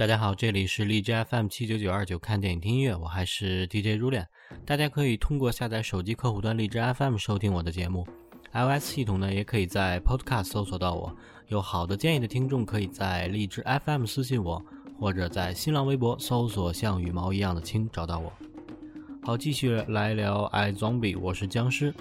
大家好，这里是荔枝 FM 七九九二九看电影听音乐，我还是 DJ 如恋。大家可以通过下载手机客户端荔枝 FM 收听我的节目，iOS 系统呢也可以在 Podcast 搜索到我。有好的建议的听众可以在荔枝 FM 私信我，或者在新浪微博搜索像羽毛一样的青找到我。好，继续来聊《I Zombie》，我是僵尸。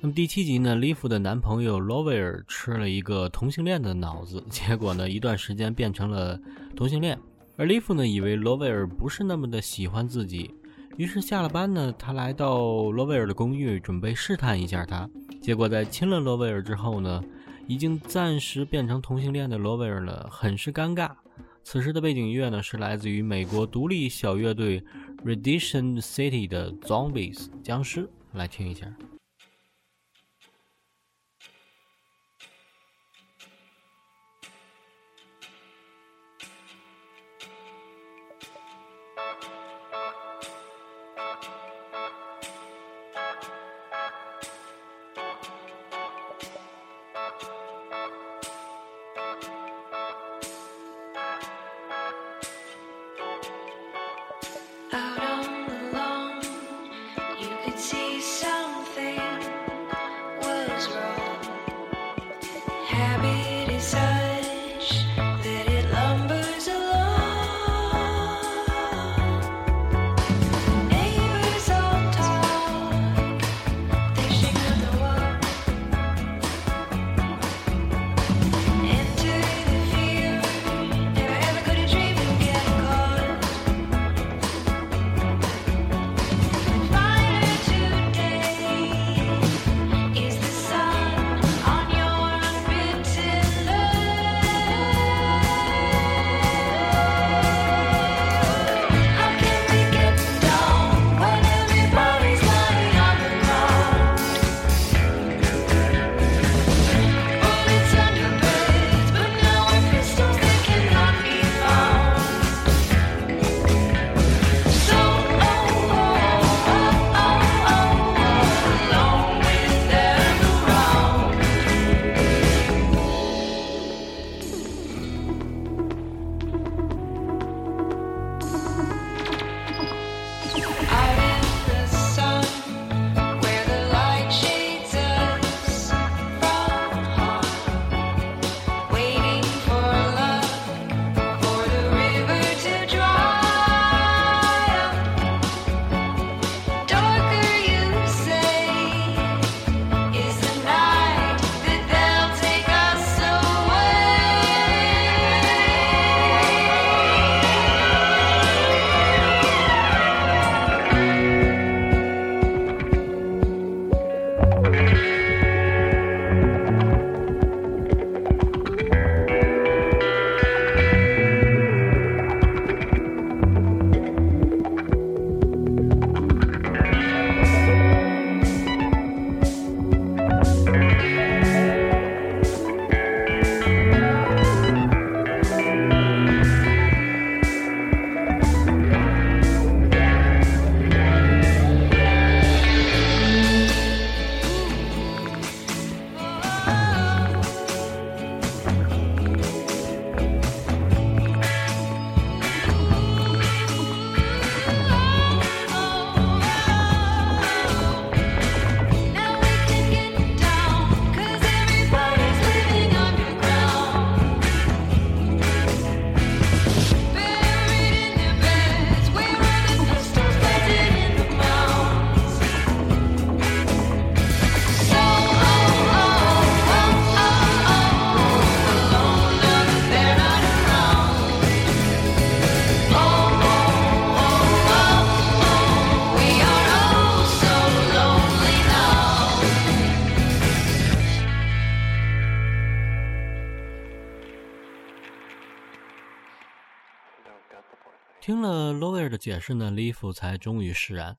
那么第七集呢，利夫的男朋友罗威尔吃了一个同性恋的脑子，结果呢，一段时间变成了同性恋。而利夫呢，以为罗威尔不是那么的喜欢自己，于是下了班呢，他来到罗威尔的公寓，准备试探一下他。结果在亲了罗威尔之后呢，已经暂时变成同性恋的罗威尔呢，很是尴尬。此时的背景乐呢，是来自于美国独立小乐队 Redemption City 的 Zombies 僵尸，来听一下。听了罗威尔的解释呢，利夫才终于释然。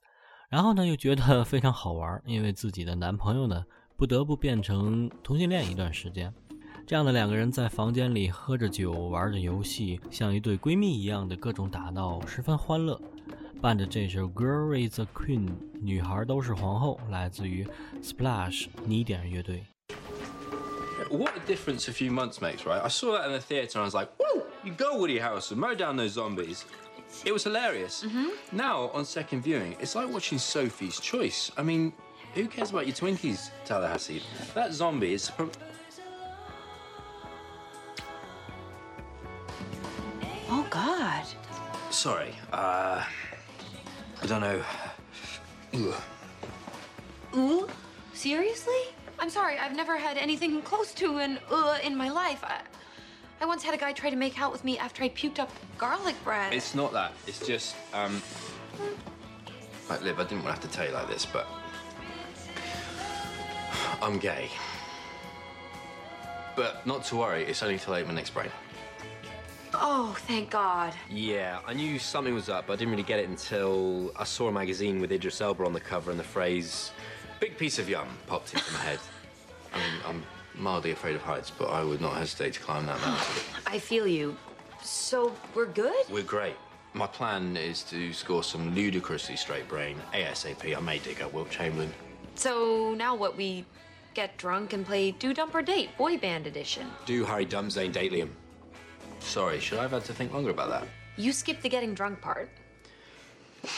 然后呢，又觉得非常好玩，因为自己的男朋友呢不得不变成同性恋一段时间。这样的两个人在房间里喝着酒，玩着游戏，像一对闺蜜一样的各种打闹，十分欢乐。伴着这首《Girl Is a Queen》，女孩都是皇后，来自于 Splash 尼点乐队。What a difference a few months makes, right? I saw that in the theater and I was like, woo! You go Woody Harrelson, mow down those zombies. It was hilarious. Now, on second viewing, it's like watching Sophie's Choice. I mean, who cares about your Twinkies, Tallahassee? That zombie is. Oh, God. Sorry, uh. I don't know. Ugh. Ooh? Seriously? I'm sorry, I've never had anything close to an uh in my life. I, I once had a guy try to make out with me after I puked up garlic bread. It's not that. It's just, um. Like, Liv, I didn't want to have to tell you like this, but. I'm gay. But not to worry, it's only till I eat my next brain. oh, thank God. Yeah, I knew something was up, but I didn't really get it until I saw a magazine with Idris Elba on the cover and the phrase Big piece of yum popped into my head. I mean, I'm mildly afraid of heights, but I would not hesitate to climb that mountain. I feel you. So, we're good? We're great. My plan is to score some ludicrously straight brain ASAP. I may dig up Wilt Chamberlain. So, now what? We get drunk and play Do Dump or Date, boy band edition. Do Harry Dump Zane date Liam. Sorry, should I have had to think longer about that? You skipped the getting drunk part.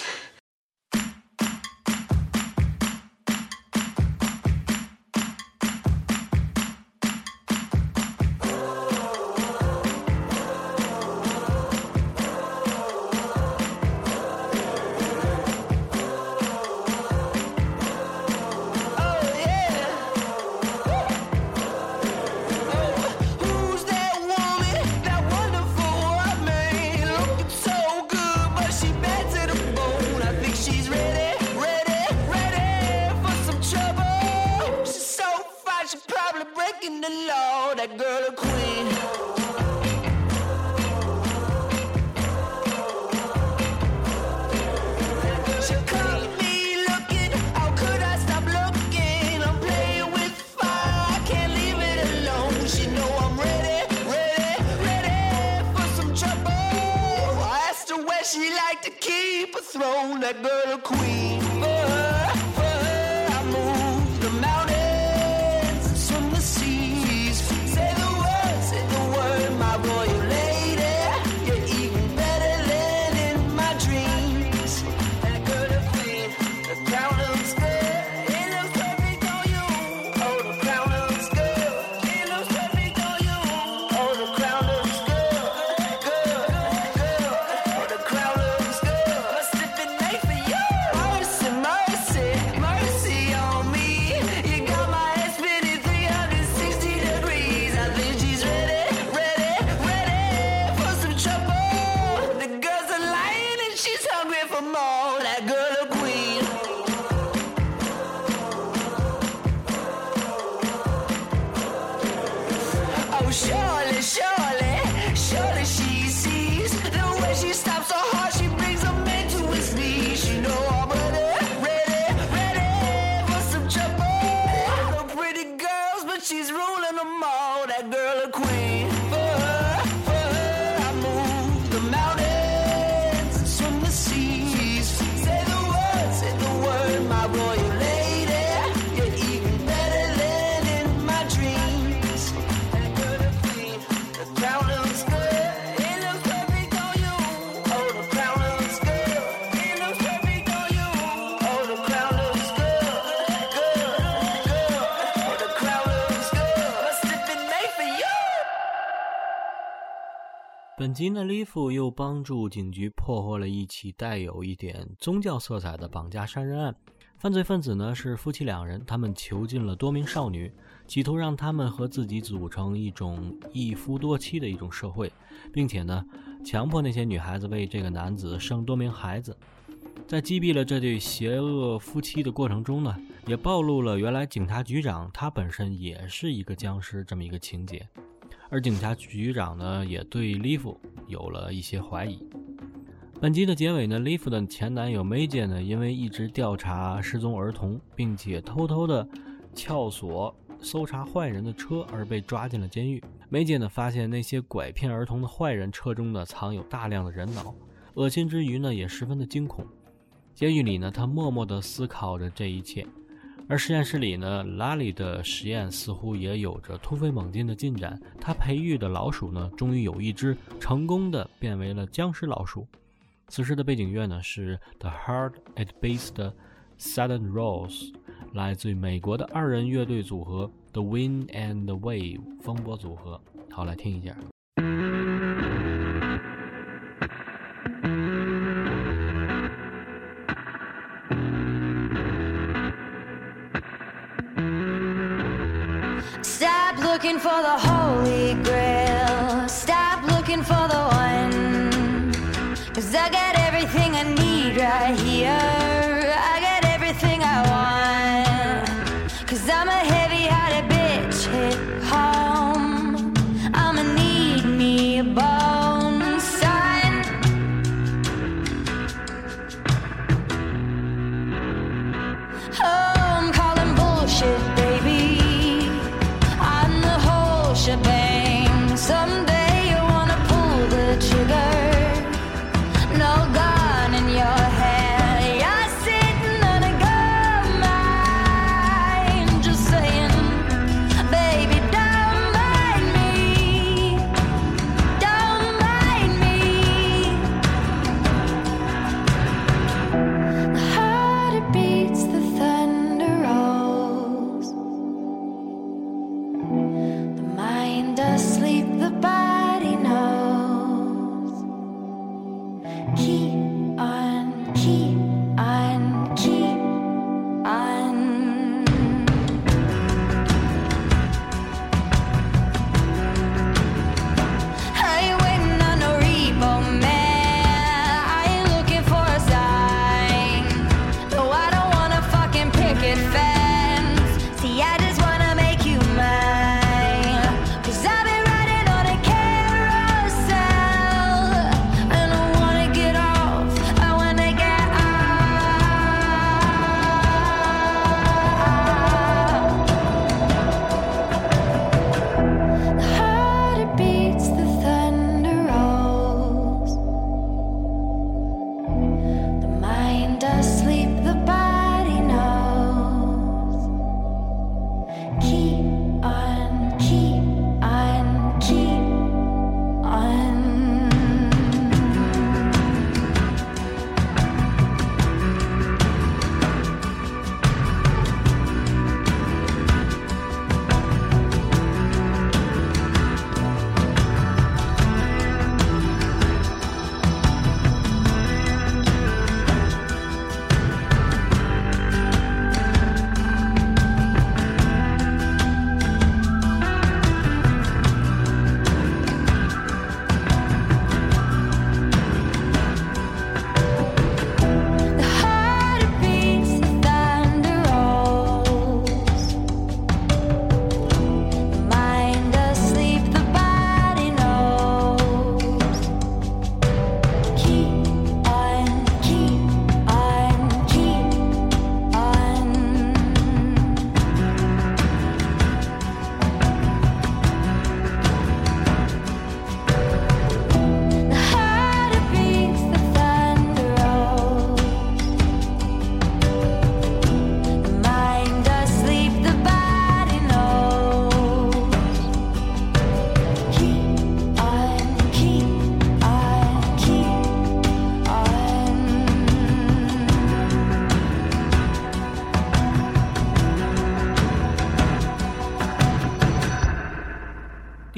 本集呢，Lifu 又帮助警局破获了一起带有一点宗教色彩的绑架杀人案。犯罪分子呢是夫妻两人，他们囚禁了多名少女，企图让他们和自己组成一种一夫多妻的一种社会，并且呢，强迫那些女孩子为这个男子生多名孩子。在击毙了这对邪恶夫妻的过程中呢，也暴露了原来警察局长他本身也是一个僵尸这么一个情节。而警察局长呢，也对 Liv 有了一些怀疑。本集的结尾呢，Liv 的前男友 May 呢，因为一直调查失踪儿童，并且偷偷的撬锁搜查坏人的车，而被抓进了监狱。May 呢，发现那些拐骗儿童的坏人车中呢，藏有大量的人脑，恶心之余呢，也十分的惊恐。监狱里呢，他默默地思考着这一切。而实验室里呢，拉里的实验似乎也有着突飞猛进的进展。他培育的老鼠呢，终于有一只成功的变为了僵尸老鼠。此时的背景乐呢是 The Heart At Base 的 Sudden Rose，来自于美国的二人乐队组合 The Wind and the Wave 风波组合。好，来听一下。Looking for the holy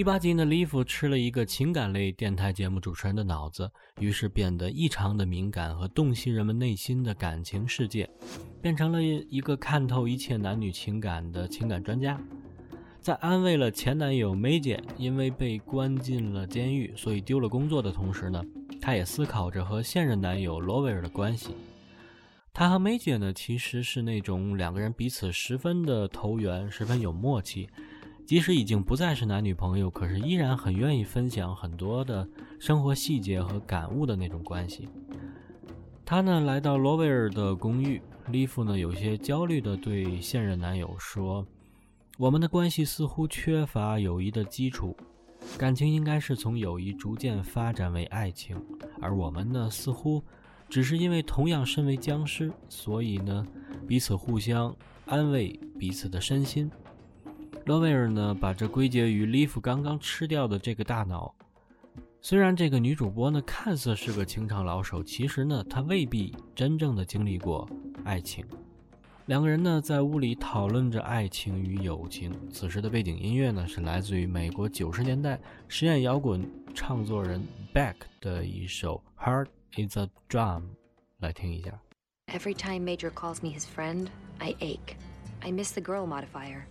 八集呢，利夫吃了一个情感类电台节目主持人的脑子，于是变得异常的敏感和洞悉人们内心的感情世界，变成了一个看透一切男女情感的情感专家。在安慰了前男友梅姐因为被关进了监狱，所以丢了工作的同时呢，她也思考着和现任男友罗威尔的关系。他和梅姐呢，其实是那种两个人彼此十分的投缘，十分有默契。即使已经不再是男女朋友，可是依然很愿意分享很多的生活细节和感悟的那种关系。他呢来到罗威尔的公寓，利夫呢有些焦虑地对现任男友说：“我们的关系似乎缺乏友谊的基础，感情应该是从友谊逐渐发展为爱情，而我们呢似乎只是因为同样身为僵尸，所以呢彼此互相安慰彼此的身心。罗威尔呢，把这归结于利弗刚刚吃掉的这个大脑。虽然这个女主播呢看似是个情场老手，其实呢她未必真正的经历过爱情。两个人呢在屋里讨论着爱情与友情。此时的背景音乐呢是来自于美国九十年代实验摇滚唱作人 Beck 的一首《Heart Is a Drum》，来听一下。Every time Major calls me his friend, I ache. I miss the girl modifier.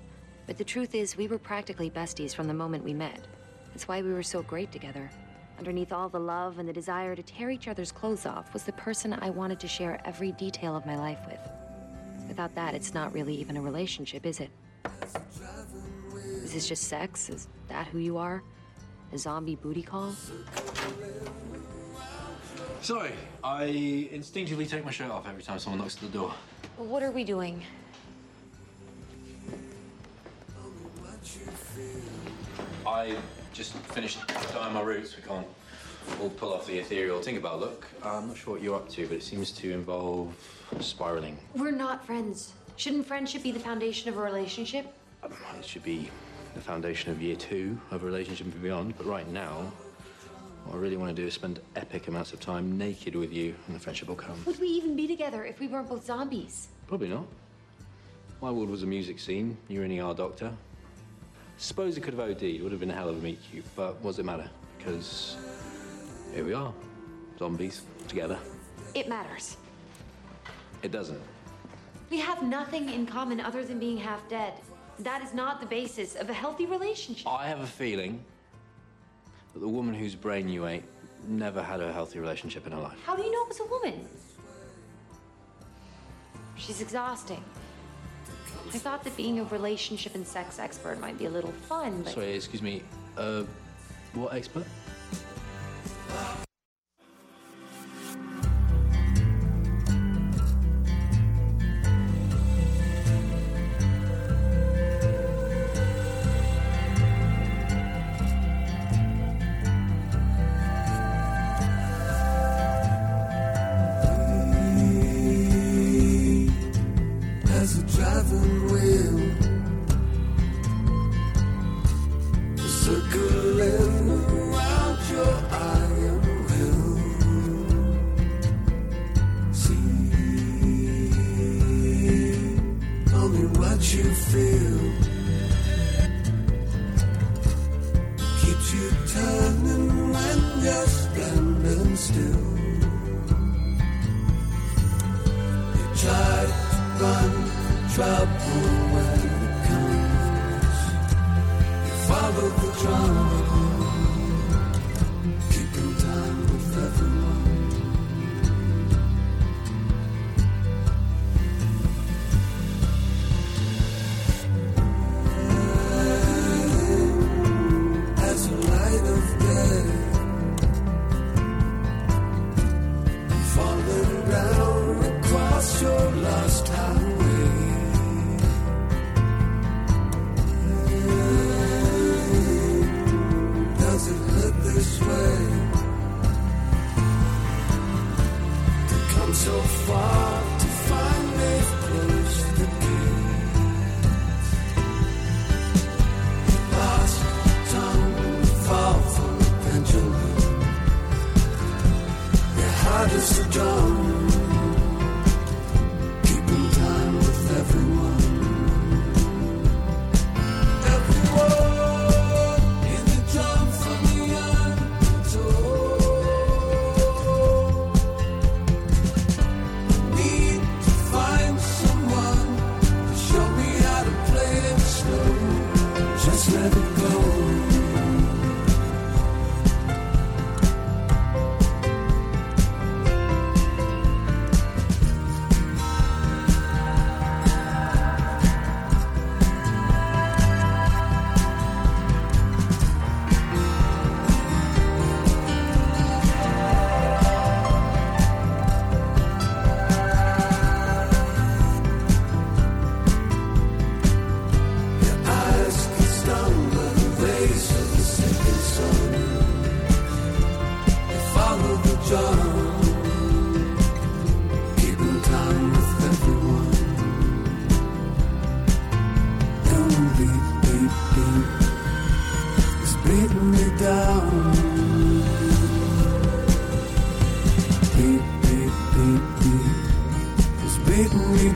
But the truth is, we were practically besties from the moment we met. That's why we were so great together. Underneath all the love and the desire to tear each other's clothes off was the person I wanted to share every detail of my life with. Without that, it's not really even a relationship, is it? Is this just sex? Is that who you are? A zombie booty call? Sorry, I instinctively take my shirt off every time someone knocks at the door. What are we doing? I just finished dyeing my roots. We can't all pull off the ethereal Tinkerbell look. I'm not sure what you're up to, but it seems to involve spiraling. We're not friends. Shouldn't friendship be the foundation of a relationship? Um, It should be the foundation of year two of a relationship and beyond. But right now, what I really want to do is spend epic amounts of time naked with you, and the friendship will come. Would we even be together if we weren't both zombies? Probably not. My world was a music scene. You were an ER doctor. Suppose it could have OD'd. It would have been a hell of a meet cute. But what does it matter? Because here we are. Zombies. Together. It matters. It doesn't. We have nothing in common other than being half dead. That is not the basis of a healthy relationship. I have a feeling that the woman whose brain you ate never had a healthy relationship in her life. How do you know it was a woman? She's exhausting. I thought that being a relationship and sex expert might be a little fun, but Sorry, excuse me. Uh, what expert?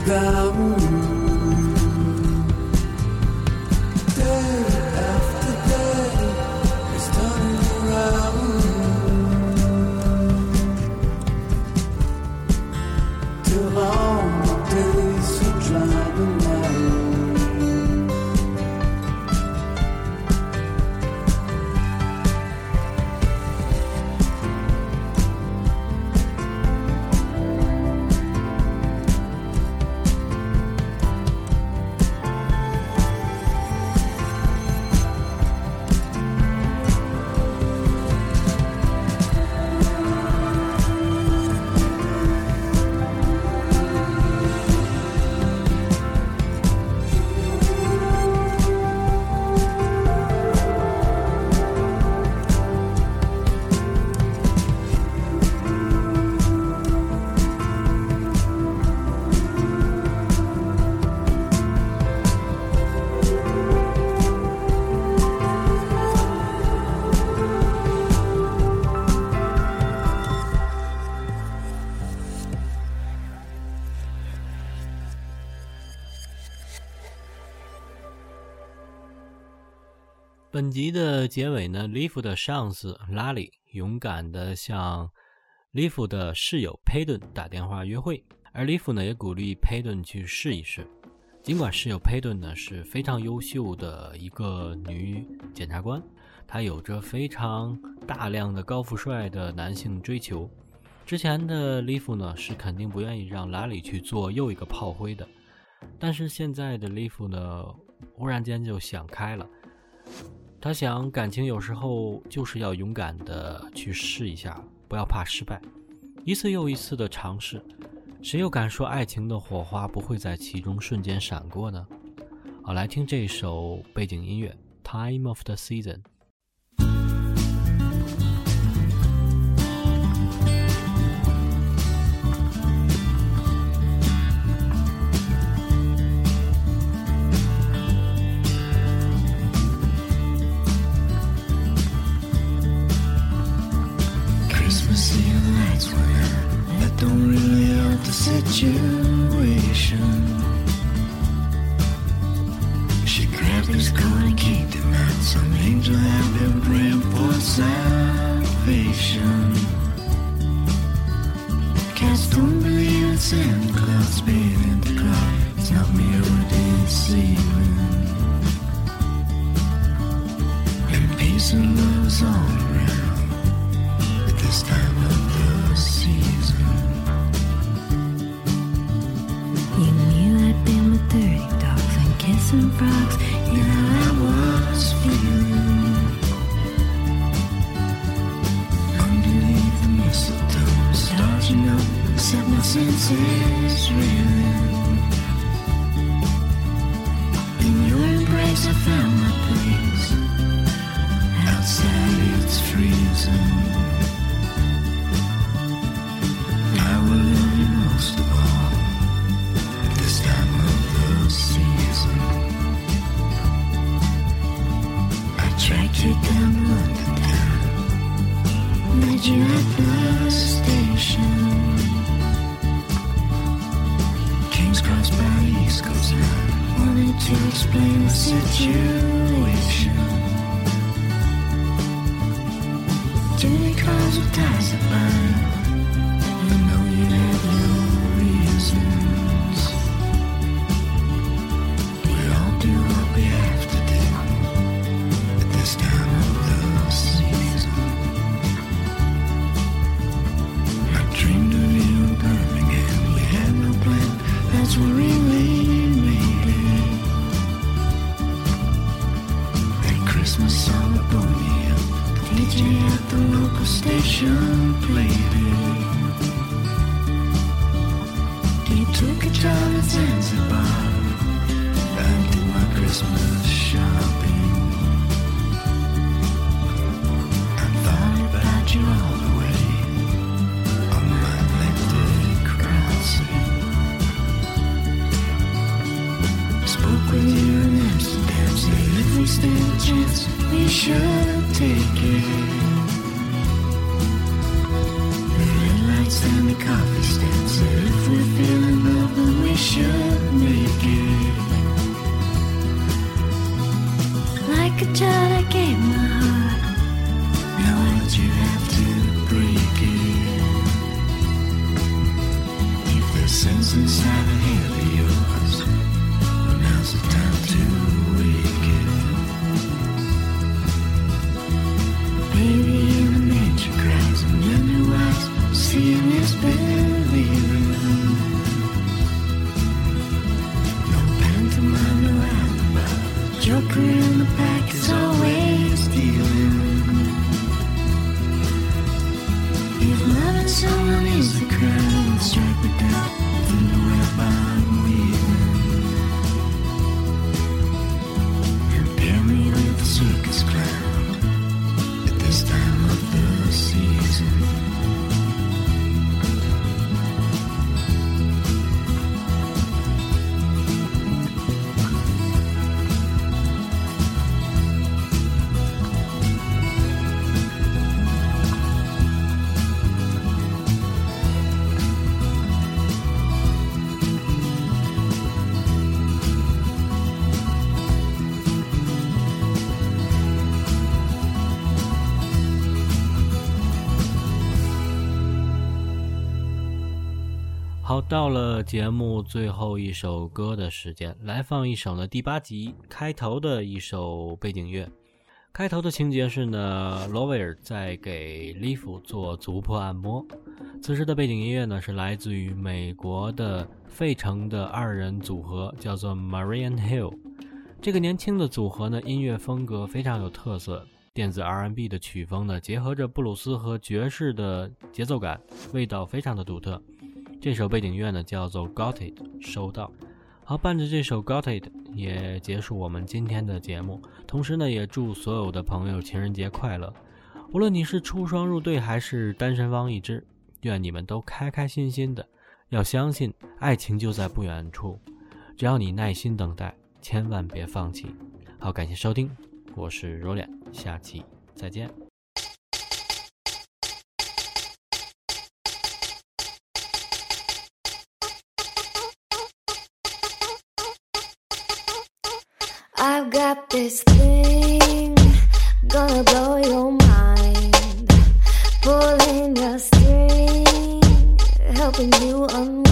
lugar 本集的结尾呢，利弗的上司拉里勇敢地向利弗的室友佩顿打电话约会，而利弗呢也鼓励佩顿去试一试。尽管室友佩顿呢是非常优秀的一个女检察官，她有着非常大量的高富帅的男性追求。之前的利弗呢是肯定不愿意让拉里去做又一个炮灰的，但是现在的利弗呢忽然间就想开了。他想，感情有时候就是要勇敢的去试一下，不要怕失败。一次又一次的尝试，谁又敢说爱情的火花不会在其中瞬间闪过呢？好，来听这首背景音乐《Time of the Season》。Situation. She grabbed his coat and kicked him out. Some angel had been praying for salvation. Cats don't believe in Santa Claus, being in the cloud. It's not who deceiving. And peace and love's all around at this time and frogs. Know I was feeling underneath the mistletoe, stars you know set my senses reeling. to explain the situation. Too many cars will pass by. With you in Amsterdam, said if we stand a chance, we should take it. The red lights and the coffee stand said if we're feeling love, then we should make it. Like a child, I gave 到了节目最后一首歌的时间，来放一首呢第八集开头的一首背景乐。开头的情节是呢，罗威尔在给利弗做足部按摩。此时的背景音乐呢是来自于美国的费城的二人组合，叫做 Marian Hill。这个年轻的组合呢，音乐风格非常有特色，电子 R&B 的曲风呢，结合着布鲁斯和爵士的节奏感，味道非常的独特。这首背景乐呢叫做《Got It》，收到。好，伴着这首《Got It》也结束我们今天的节目。同时呢，也祝所有的朋友情人节快乐。无论你是出双入对还是单身汪一只，愿你们都开开心心的。要相信爱情就在不远处，只要你耐心等待，千万别放弃。好，感谢收听，我是柔脸，下期再见。I've got this thing gonna blow your mind. Pulling your string, helping you unwind.